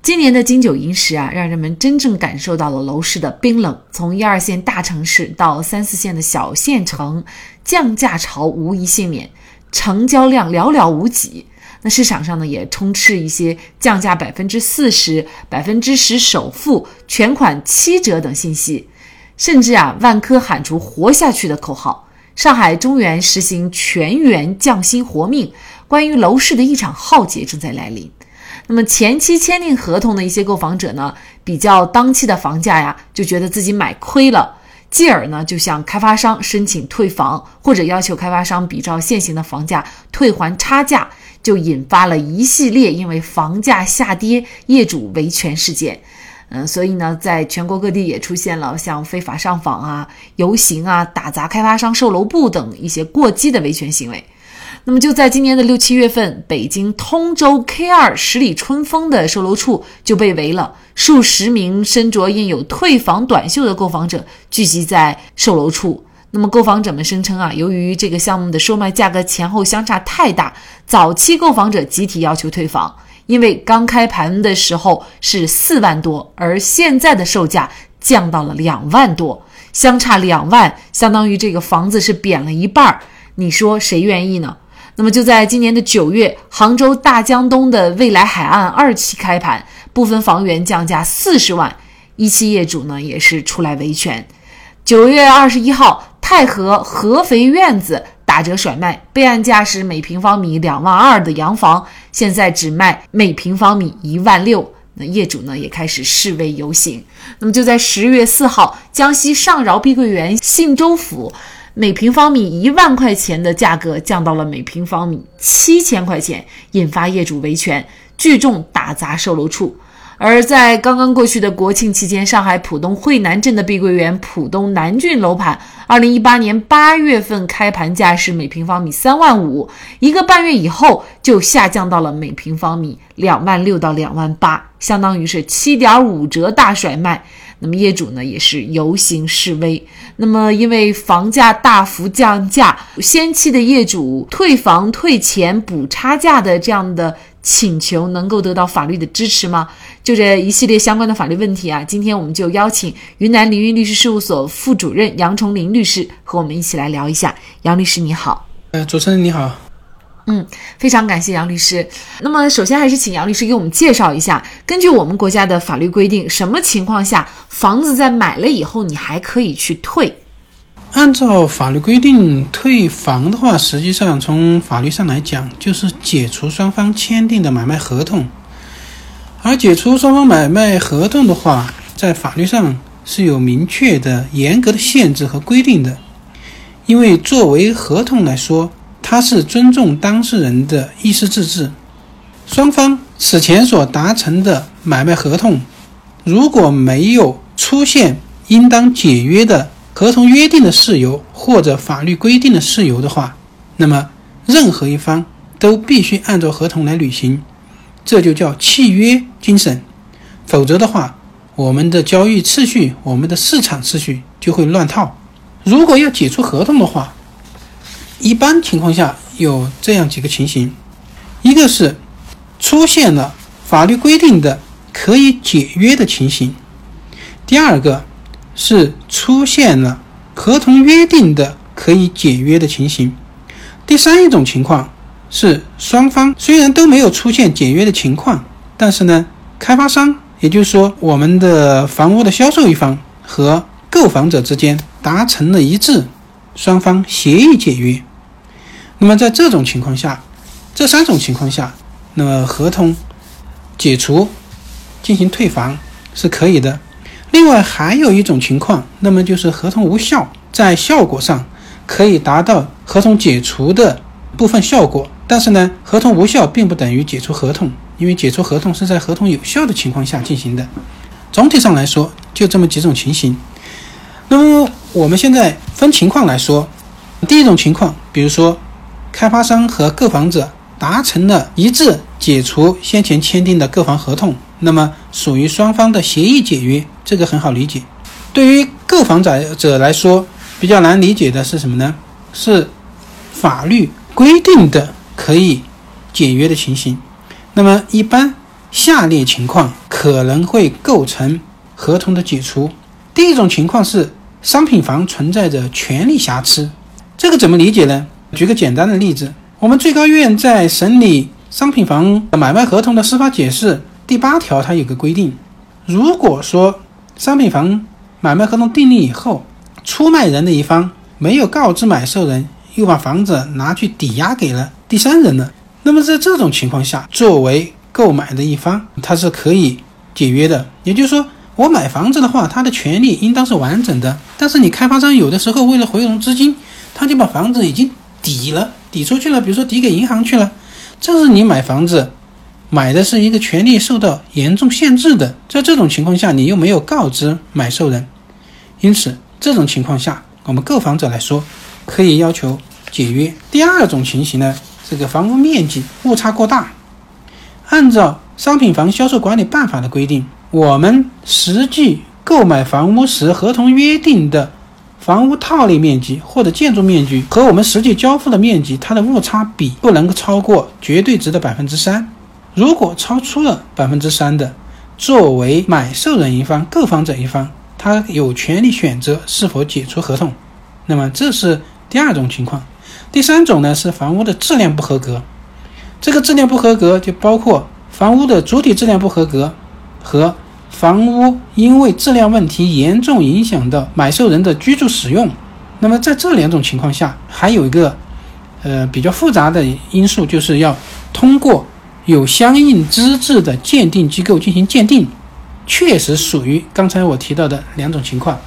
今年的金九银十啊，让人们真正感受到了楼市的冰冷。从一二线大城市到三四线的小县城，降价潮无一幸免，成交量寥寥无几。那市场上呢，也充斥一些降价百分之四十、百分之十首付、全款七折等信息，甚至啊，万科喊出“活下去”的口号，上海中原实行全员降薪活命。关于楼市的一场浩劫正在来临。那么前期签订合同的一些购房者呢，比较当期的房价呀，就觉得自己买亏了，继而呢就向开发商申请退房，或者要求开发商比照现行的房价退还差价，就引发了一系列因为房价下跌业主维权事件。嗯，所以呢，在全国各地也出现了像非法上访啊、游行啊、打砸开发商售楼部等一些过激的维权行为。那么就在今年的六七月份，北京通州 K 二十里春风的售楼处就被围了，数十名身着印有“退房短袖”的购房者聚集在售楼处。那么购房者们声称啊，由于这个项目的售卖价格前后相差太大，早期购房者集体要求退房，因为刚开盘的时候是四万多，而现在的售价降到了两万多，相差两万，相当于这个房子是贬了一半儿。你说谁愿意呢？那么就在今年的九月，杭州大江东的未来海岸二期开盘，部分房源降价四十万，一期业主呢也是出来维权。九月二十一号，太和合肥院子打折甩卖，备案价是每平方米两万二的洋房，现在只卖每平方米一万六。那业主呢也开始示威游行。那么就在十月四号，江西上饶碧桂园信州府。每平方米一万块钱的价格降到了每平方米七千块钱，引发业主维权，聚众打砸售楼处。而在刚刚过去的国庆期间，上海浦东惠南镇的碧桂园浦东南郡楼盘，二零一八年八月份开盘价是每平方米三万五，一个半月以后就下降到了每平方米两万六到两万八，相当于是七点五折大甩卖。那么业主呢也是游行示威。那么因为房价大幅降价，先期的业主退房、退钱、补差价的这样的请求能够得到法律的支持吗？就这一系列相关的法律问题啊，今天我们就邀请云南凌云律师事务所副主任杨崇林律师和我们一起来聊一下。杨律师你好。呃，主持人你好。嗯，非常感谢杨律师。那么，首先还是请杨律师给我们介绍一下，根据我们国家的法律规定，什么情况下房子在买了以后你还可以去退？按照法律规定，退房的话，实际上从法律上来讲，就是解除双方签订的买卖合同。而解除双方买卖合同的话，在法律上是有明确的、严格的限制和规定的，因为作为合同来说。它是尊重当事人的意思自治，双方此前所达成的买卖合同，如果没有出现应当解约的合同约定的事由或者法律规定的事由的话，那么任何一方都必须按照合同来履行，这就叫契约精神。否则的话，我们的交易秩序、我们的市场秩序就会乱套。如果要解除合同的话，一般情况下有这样几个情形：一个是出现了法律规定的可以解约的情形；第二个是出现了合同约定的可以解约的情形；第三一种情况是双方虽然都没有出现解约的情况，但是呢，开发商也就是说我们的房屋的销售一方和购房者之间达成了一致，双方协议解约。那么在这种情况下，这三种情况下，那么合同解除进行退房是可以的。另外还有一种情况，那么就是合同无效，在效果上可以达到合同解除的部分效果，但是呢，合同无效并不等于解除合同，因为解除合同是在合同有效的情况下进行的。总体上来说，就这么几种情形。那么我们现在分情况来说。第一种情况，比如说开发商和购房者达成了一致解除先前签订的购房合同，那么属于双方的协议解约，这个很好理解。对于购房者者来说，比较难理解的是什么呢？是法律规定的可以解约的情形。那么一般下列情况可能会构成合同的解除。第一种情况是商品房存在着权利瑕疵，这个怎么理解呢？举个简单的例子，我们最高院在审理商品房买卖合同的司法解释第八条，它有个规定，如果说商品房买卖合同订立以后，出卖人的一方没有告知买受人，又把房子拿去抵押给了第三人了。那么在这种情况下，作为购买的一方，他是可以解约的。也就是说，我买房子的话，他的权利应当是完整的。但是你开发商有的时候为了回笼资金，他就把房子已经抵了，抵出去了，比如说抵给银行去了。这是你买房子买的是一个权利受到严重限制的。在这种情况下，你又没有告知买受人，因此这种情况下，我们购房者来说可以要求解约。第二种情形呢？这个房屋面积误差过大，按照《商品房销售管理办法》的规定，我们实际购买房屋时合同约定的房屋套内面积或者建筑面积和我们实际交付的面积，它的误差比不能够超过绝对值的百分之三。如果超出了百分之三的，作为买受人一方、购房者一方，他有权利选择是否解除合同。那么这是第二种情况。第三种呢是房屋的质量不合格，这个质量不合格就包括房屋的主体质量不合格和房屋因为质量问题严重影响到买受人的居住使用。那么在这两种情况下，还有一个呃比较复杂的因素，就是要通过有相应资质的鉴定机构进行鉴定，确实属于刚才我提到的两种情况。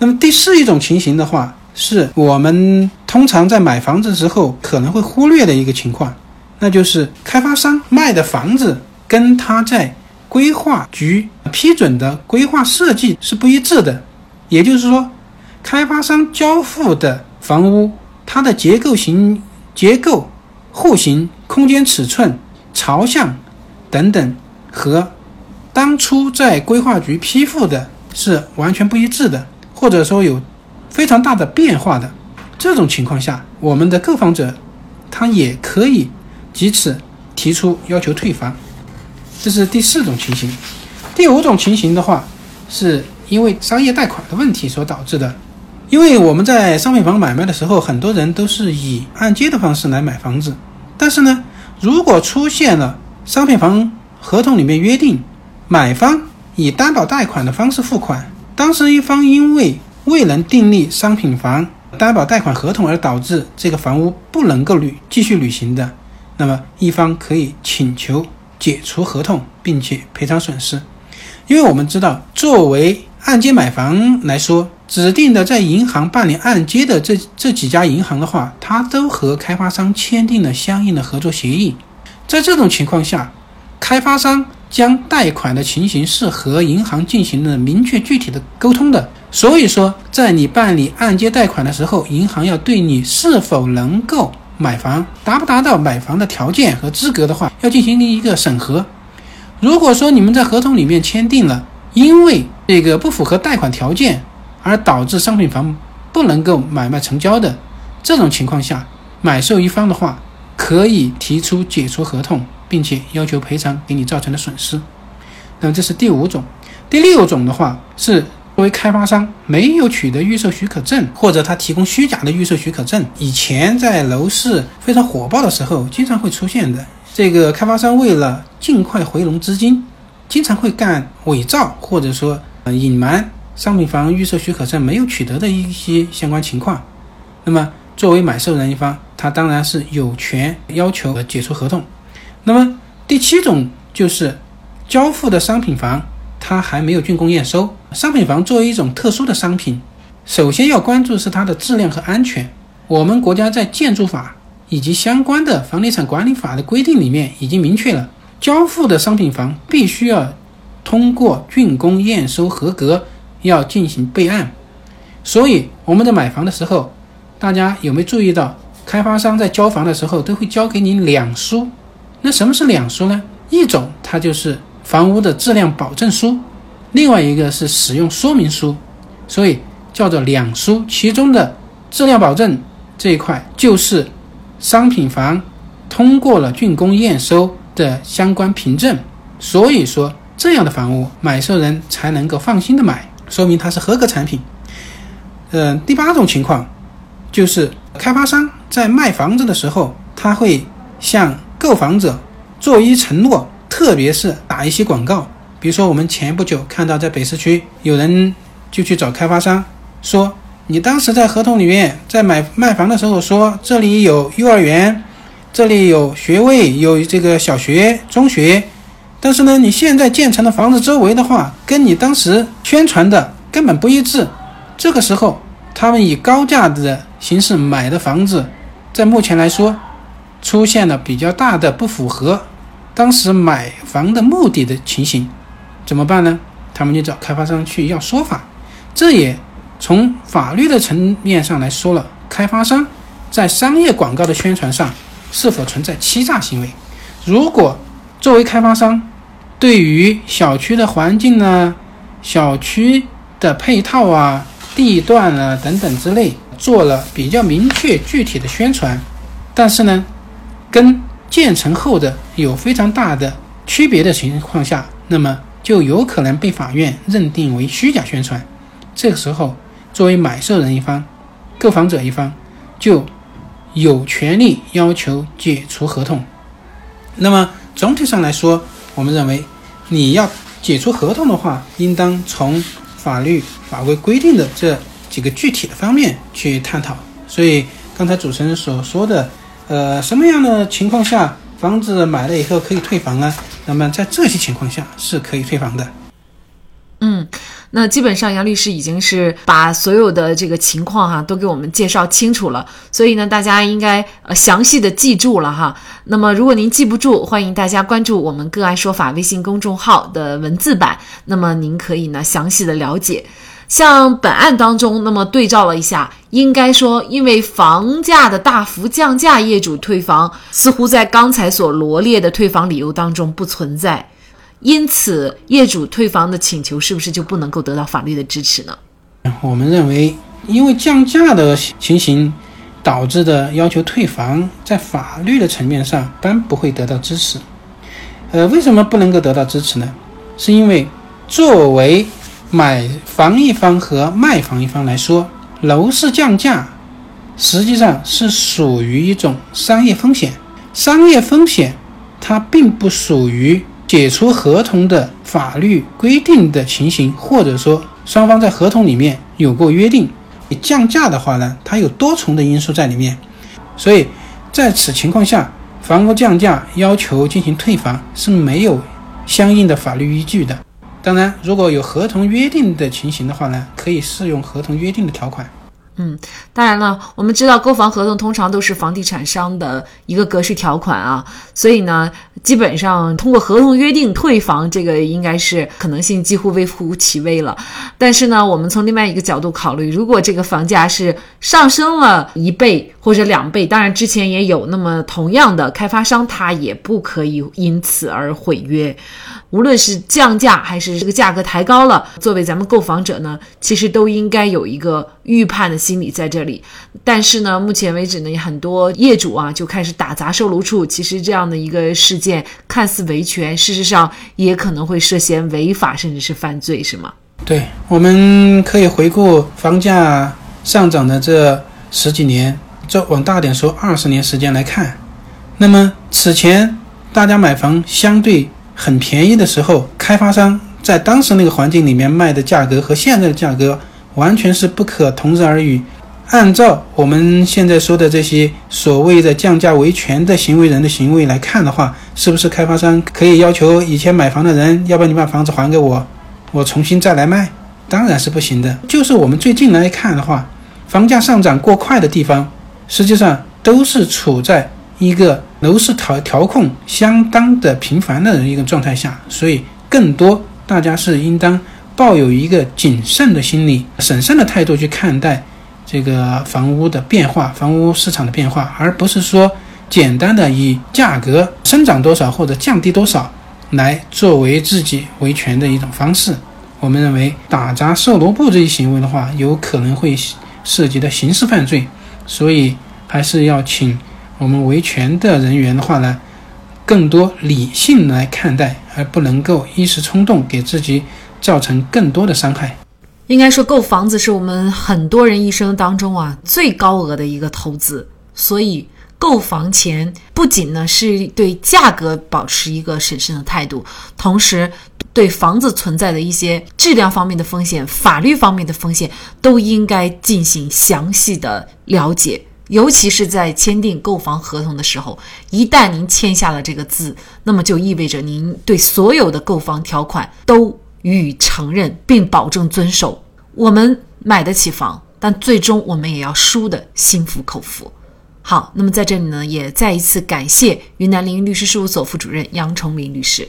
那么第四一种情形的话。是我们通常在买房子时候可能会忽略的一个情况，那就是开发商卖的房子跟他在规划局批准的规划设计是不一致的。也就是说，开发商交付的房屋，它的结构型、结构、户型、空间尺寸、朝向等等，和当初在规划局批复的是完全不一致的，或者说有。非常大的变化的这种情况下，我们的购房者他也可以即此提出要求退房，这是第四种情形。第五种情形的话，是因为商业贷款的问题所导致的。因为我们在商品房买卖的时候，很多人都是以按揭的方式来买房子，但是呢，如果出现了商品房合同里面约定买方以担保贷款的方式付款，当事一方因为未能订立商品房担保贷款合同而导致这个房屋不能够履继续履行的，那么一方可以请求解除合同，并且赔偿损失。因为我们知道，作为按揭买房来说，指定的在银行办理按揭的这这几家银行的话，它都和开发商签订了相应的合作协议。在这种情况下，开发商将贷款的情形是和银行进行了明确具体的沟通的。所以说，在你办理按揭贷款的时候，银行要对你是否能够买房、达不达到买房的条件和资格的话，要进行一个审核。如果说你们在合同里面签订了，因为这个不符合贷款条件而导致商品房不能够买卖成交的这种情况下，买受一方的话可以提出解除合同，并且要求赔偿给你造成的损失。那么这是第五种。第六种的话是。作为开发商没有取得预售许可证，或者他提供虚假的预售许可证，以前在楼市非常火爆的时候，经常会出现的。这个开发商为了尽快回笼资金，经常会干伪造，或者说隐瞒商品房预售许可证没有取得的一些相关情况。那么，作为买受人一方，他当然是有权要求解除合同。那么，第七种就是交付的商品房。它还没有竣工验收。商品房作为一种特殊的商品，首先要关注是它的质量和安全。我们国家在建筑法以及相关的房地产管理法的规定里面已经明确了，交付的商品房必须要通过竣工验收合格，要进行备案。所以我们在买房的时候，大家有没有注意到，开发商在交房的时候都会交给你两书？那什么是两书呢？一种它就是房屋的质量保证书，另外一个是使用说明书，所以叫做两书。其中的质量保证这一块就是商品房通过了竣工验收的相关凭证，所以说这样的房屋买受人才能够放心的买，说明它是合格产品。嗯，第八种情况就是开发商在卖房子的时候，他会向购房者做一承诺，特别是打一些广告。比如说，我们前不久看到在北市区有人就去找开发商说：“你当时在合同里面在买卖房的时候说这里有幼儿园，这里有学位，有这个小学、中学，但是呢，你现在建成的房子周围的话，跟你当时宣传的根本不一致。”这个时候，他们以高价的形式买的房子，在目前来说，出现了比较大的不符合当时买房的目的的情形，怎么办呢？他们就找开发商去要说法。这也从法律的层面上来说了，开发商在商业广告的宣传上是否存在欺诈行为？如果作为开发商，对于小区的环境呢，小区的配套啊。地段啊等等之类做了比较明确具体的宣传，但是呢，跟建成后的有非常大的区别的情况下，那么就有可能被法院认定为虚假宣传。这个时候，作为买受人一方、购房者一方，就有权利要求解除合同。那么总体上来说，我们认为你要解除合同的话，应当从。法律法规规定的这几个具体的方面去探讨，所以刚才主持人所说的，呃，什么样的情况下房子买了以后可以退房呢？那么在这些情况下是可以退房的。嗯。那基本上杨律师已经是把所有的这个情况哈都给我们介绍清楚了，所以呢大家应该呃详细的记住了哈。那么如果您记不住，欢迎大家关注我们个案说法微信公众号的文字版，那么您可以呢详细的了解。像本案当中，那么对照了一下，应该说因为房价的大幅降价，业主退房似乎在刚才所罗列的退房理由当中不存在。因此，业主退房的请求是不是就不能够得到法律的支持呢？我们认为，因为降价的情形导致的要求退房，在法律的层面上，般不会得到支持。呃，为什么不能够得到支持呢？是因为作为买房一方和卖房一方来说，楼市降价实际上是属于一种商业风险。商业风险它并不属于。解除合同的法律规定的情形，或者说双方在合同里面有过约定，你降价的话呢，它有多重的因素在里面，所以在此情况下，房屋降价要求进行退房是没有相应的法律依据的。当然，如果有合同约定的情形的话呢，可以适用合同约定的条款。嗯，当然了，我们知道购房合同通常都是房地产商的一个格式条款啊，所以呢，基本上通过合同约定退房，这个应该是可能性几乎微乎其微了。但是呢，我们从另外一个角度考虑，如果这个房价是上升了一倍或者两倍，当然之前也有，那么同样的开发商他也不可以因此而毁约。无论是降价还是这个价格抬高了，作为咱们购房者呢，其实都应该有一个预判的心理在这里。但是呢，目前为止呢，很多业主啊就开始打砸售楼处。其实这样的一个事件看似维权，事实上也可能会涉嫌违法甚至是犯罪，是吗？对，我们可以回顾房价上涨的这十几年，这往大点说二十年时间来看，那么此前大家买房相对。很便宜的时候，开发商在当时那个环境里面卖的价格和现在的价格完全是不可同日而语。按照我们现在说的这些所谓的降价维权的行为人的行为来看的话，是不是开发商可以要求以前买房的人，要不然你把房子还给我，我重新再来卖？当然是不行的。就是我们最近来看的话，房价上涨过快的地方，实际上都是处在。一个楼市调调控相当的频繁的一个状态下，所以更多大家是应当抱有一个谨慎的心理、审慎的态度去看待这个房屋的变化，房屋市场的变化，而不是说简单的以价格生长多少或者降低多少来作为自己维权的一种方式。我们认为打砸售楼部这一行为的话，有可能会涉及的刑事犯罪，所以还是要请我们维权的人员的话呢，更多理性来看待，而不能够一时冲动给自己造成更多的伤害。应该说，购房子是我们很多人一生当中啊最高额的一个投资，所以购房前不仅呢是对价格保持一个审慎的态度，同时。对房子存在的一些质量方面的风险、法律方面的风险，都应该进行详细的了解。尤其是在签订购房合同的时候，一旦您签下了这个字，那么就意味着您对所有的购房条款都予以承认并保证遵守。我们买得起房，但最终我们也要输得心服口服。好，那么在这里呢，也再一次感谢云南凌云律师事务所副主任杨崇林律师。